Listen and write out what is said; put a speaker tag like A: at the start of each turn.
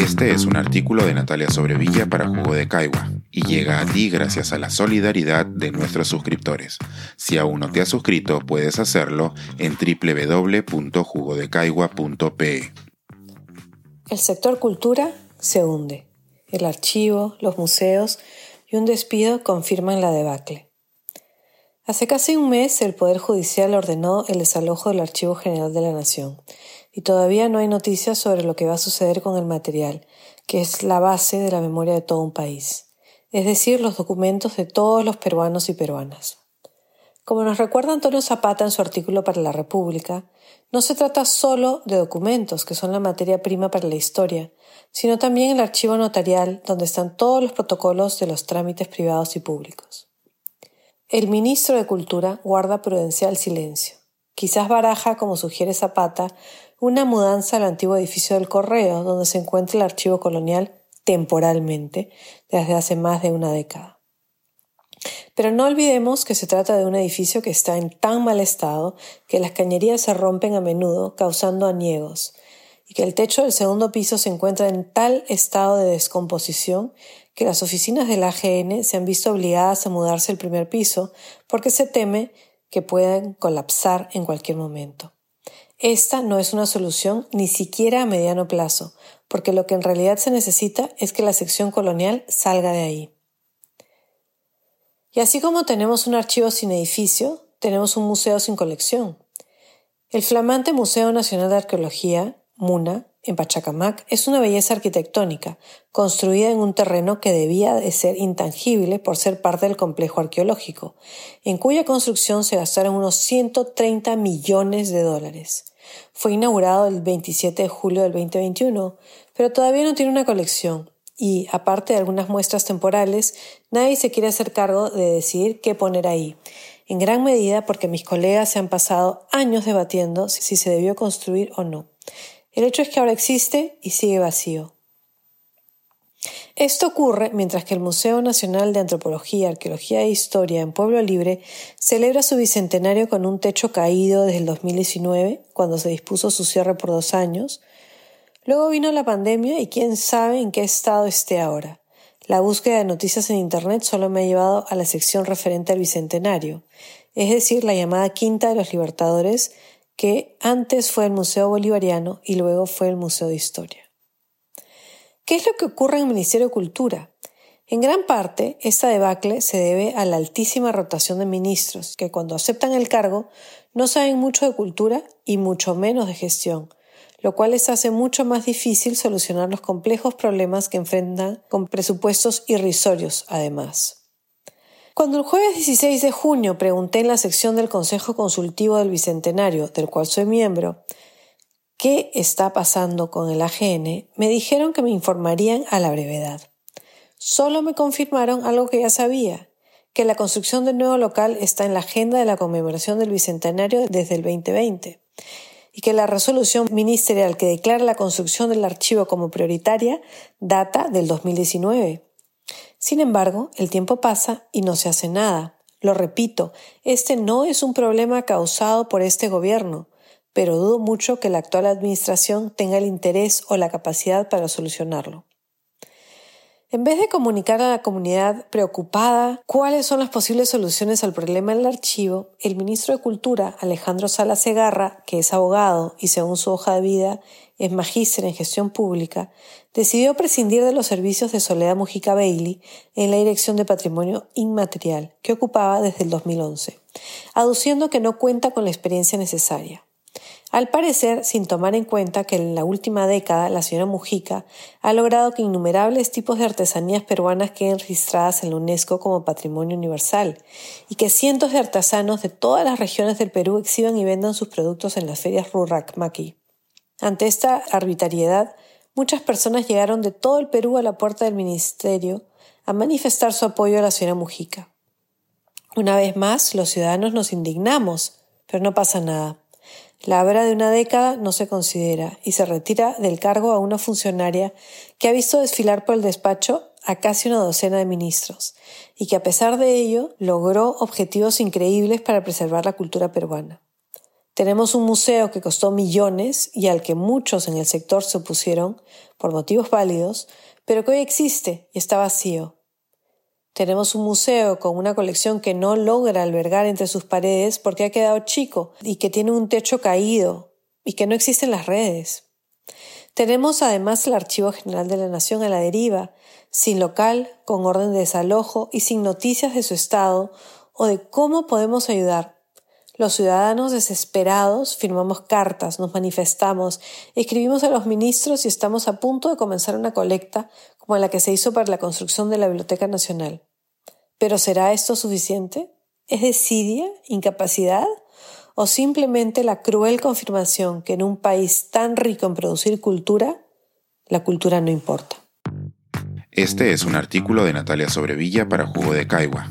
A: Este es un artículo de Natalia Sobrevilla para Jugo de Caigua y llega a ti gracias a la solidaridad de nuestros suscriptores. Si aún no te has suscrito, puedes hacerlo en www.jugodecaigua.pe.
B: El sector cultura se hunde. El archivo, los museos y un despido confirman la debacle. Hace casi un mes el Poder Judicial ordenó el desalojo del Archivo General de la Nación y todavía no hay noticias sobre lo que va a suceder con el material, que es la base de la memoria de todo un país, es decir, los documentos de todos los peruanos y peruanas. Como nos recuerda Antonio Zapata en su artículo para la República, no se trata solo de documentos, que son la materia prima para la historia, sino también el archivo notarial, donde están todos los protocolos de los trámites privados y públicos. El ministro de Cultura guarda prudencial silencio. Quizás baraja, como sugiere Zapata, una mudanza al antiguo edificio del Correo, donde se encuentra el archivo colonial temporalmente desde hace más de una década. Pero no olvidemos que se trata de un edificio que está en tan mal estado que las cañerías se rompen a menudo, causando aniegos, y que el techo del segundo piso se encuentra en tal estado de descomposición que las oficinas del AGN se han visto obligadas a mudarse al primer piso porque se teme que puedan colapsar en cualquier momento. Esta no es una solución ni siquiera a mediano plazo, porque lo que en realidad se necesita es que la sección colonial salga de ahí. Y así como tenemos un archivo sin edificio, tenemos un museo sin colección. El flamante Museo Nacional de Arqueología, MUNA, en Pachacamac, es una belleza arquitectónica, construida en un terreno que debía de ser intangible por ser parte del complejo arqueológico, en cuya construcción se gastaron unos 130 millones de dólares. Fue inaugurado el 27 de julio del 2021, pero todavía no tiene una colección y, aparte de algunas muestras temporales, nadie se quiere hacer cargo de decidir qué poner ahí, en gran medida porque mis colegas se han pasado años debatiendo si se debió construir o no. El hecho es que ahora existe y sigue vacío. Esto ocurre mientras que el Museo Nacional de Antropología, Arqueología e Historia en Pueblo Libre celebra su bicentenario con un techo caído desde el 2019, cuando se dispuso su cierre por dos años. Luego vino la pandemia y quién sabe en qué estado esté ahora. La búsqueda de noticias en Internet solo me ha llevado a la sección referente al bicentenario, es decir, la llamada Quinta de los Libertadores, que antes fue el Museo Bolivariano y luego fue el Museo de Historia. ¿Qué es lo que ocurre en el Ministerio de Cultura? En gran parte, esta debacle se debe a la altísima rotación de ministros, que cuando aceptan el cargo no saben mucho de cultura y mucho menos de gestión, lo cual les hace mucho más difícil solucionar los complejos problemas que enfrentan con presupuestos irrisorios, además. Cuando el jueves 16 de junio pregunté en la sección del Consejo Consultivo del Bicentenario, del cual soy miembro, qué está pasando con el AGN, me dijeron que me informarían a la brevedad. Solo me confirmaron algo que ya sabía, que la construcción del nuevo local está en la agenda de la conmemoración del Bicentenario desde el 2020 y que la resolución ministerial que declara la construcción del archivo como prioritaria data del 2019. Sin embargo, el tiempo pasa y no se hace nada. Lo repito, este no es un problema causado por este gobierno, pero dudo mucho que la actual administración tenga el interés o la capacidad para solucionarlo. En vez de comunicar a la comunidad preocupada cuáles son las posibles soluciones al problema del archivo, el ministro de Cultura, Alejandro Sala Segarra, que es abogado y según su hoja de vida es magíster en gestión pública, decidió prescindir de los servicios de Soledad Mujica Bailey en la Dirección de Patrimonio Inmaterial, que ocupaba desde el 2011, aduciendo que no cuenta con la experiencia necesaria. Al parecer, sin tomar en cuenta que en la última década la señora Mujica ha logrado que innumerables tipos de artesanías peruanas queden registradas en la UNESCO como patrimonio universal y que cientos de artesanos de todas las regiones del Perú exhiban y vendan sus productos en las ferias Rurak. Ante esta arbitrariedad, muchas personas llegaron de todo el Perú a la puerta del ministerio a manifestar su apoyo a la señora Mujica. Una vez más, los ciudadanos nos indignamos, pero no pasa nada. La obra de una década no se considera y se retira del cargo a una funcionaria que ha visto desfilar por el despacho a casi una docena de ministros y que a pesar de ello logró objetivos increíbles para preservar la cultura peruana. Tenemos un museo que costó millones y al que muchos en el sector se opusieron por motivos válidos, pero que hoy existe y está vacío. Tenemos un museo con una colección que no logra albergar entre sus paredes porque ha quedado chico y que tiene un techo caído y que no existen las redes. Tenemos además el Archivo General de la Nación a la deriva, sin local, con orden de desalojo y sin noticias de su estado o de cómo podemos ayudar. Los ciudadanos desesperados firmamos cartas, nos manifestamos, escribimos a los ministros y estamos a punto de comenzar una colecta como la que se hizo para la construcción de la Biblioteca Nacional. ¿Pero será esto suficiente? ¿Es desidia? ¿Incapacidad? ¿O simplemente la cruel confirmación que en un país tan rico en producir cultura, la cultura no importa?
A: Este es un artículo de Natalia Sobrevilla para Jugo de Caigua